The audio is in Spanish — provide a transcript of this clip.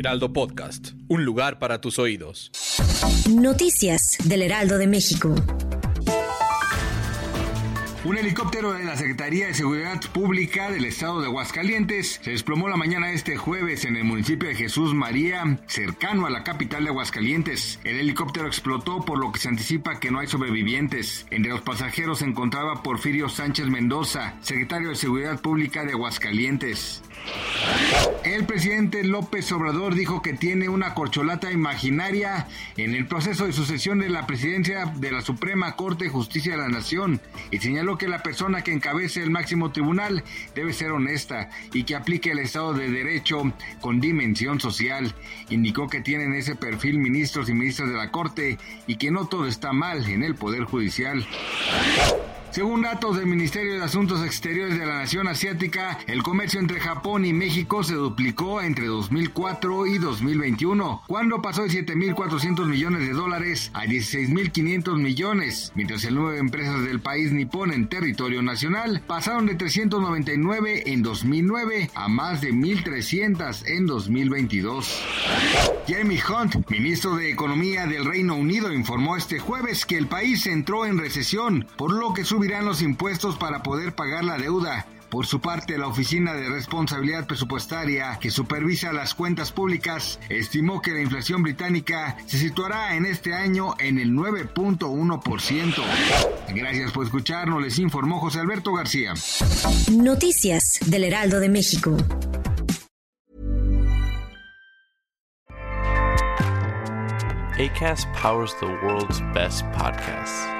Heraldo Podcast, un lugar para tus oídos. Noticias del Heraldo de México. Un helicóptero de la Secretaría de Seguridad Pública del Estado de Aguascalientes se desplomó la mañana este jueves en el municipio de Jesús María, cercano a la capital de Aguascalientes. El helicóptero explotó por lo que se anticipa que no hay sobrevivientes. Entre los pasajeros se encontraba Porfirio Sánchez Mendoza, secretario de Seguridad Pública de Aguascalientes. El presidente López Obrador dijo que tiene una corcholata imaginaria en el proceso de sucesión de la presidencia de la Suprema Corte de Justicia de la Nación y señaló que la persona que encabece el máximo tribunal debe ser honesta y que aplique el Estado de Derecho con dimensión social. Indicó que tienen ese perfil ministros y ministras de la Corte y que no todo está mal en el Poder Judicial. Según datos del Ministerio de Asuntos Exteriores de la Nación Asiática, el comercio entre Japón y México se duplicó entre 2004 y 2021, cuando pasó de 7.400 millones de dólares a 16.500 millones, mientras el número de empresas del país nipón en territorio nacional pasaron de 399 en 2009 a más de 1.300 en 2022. Jeremy Hunt, ministro de Economía del Reino Unido, informó este jueves que el país entró en recesión, por lo que su subirán los impuestos para poder pagar la deuda. Por su parte, la Oficina de Responsabilidad Presupuestaria, que supervisa las cuentas públicas, estimó que la inflación británica se situará en este año en el 9.1%. Gracias por escucharnos, les informó José Alberto García. Noticias del Heraldo de México. ACAST powers the world's best podcasts.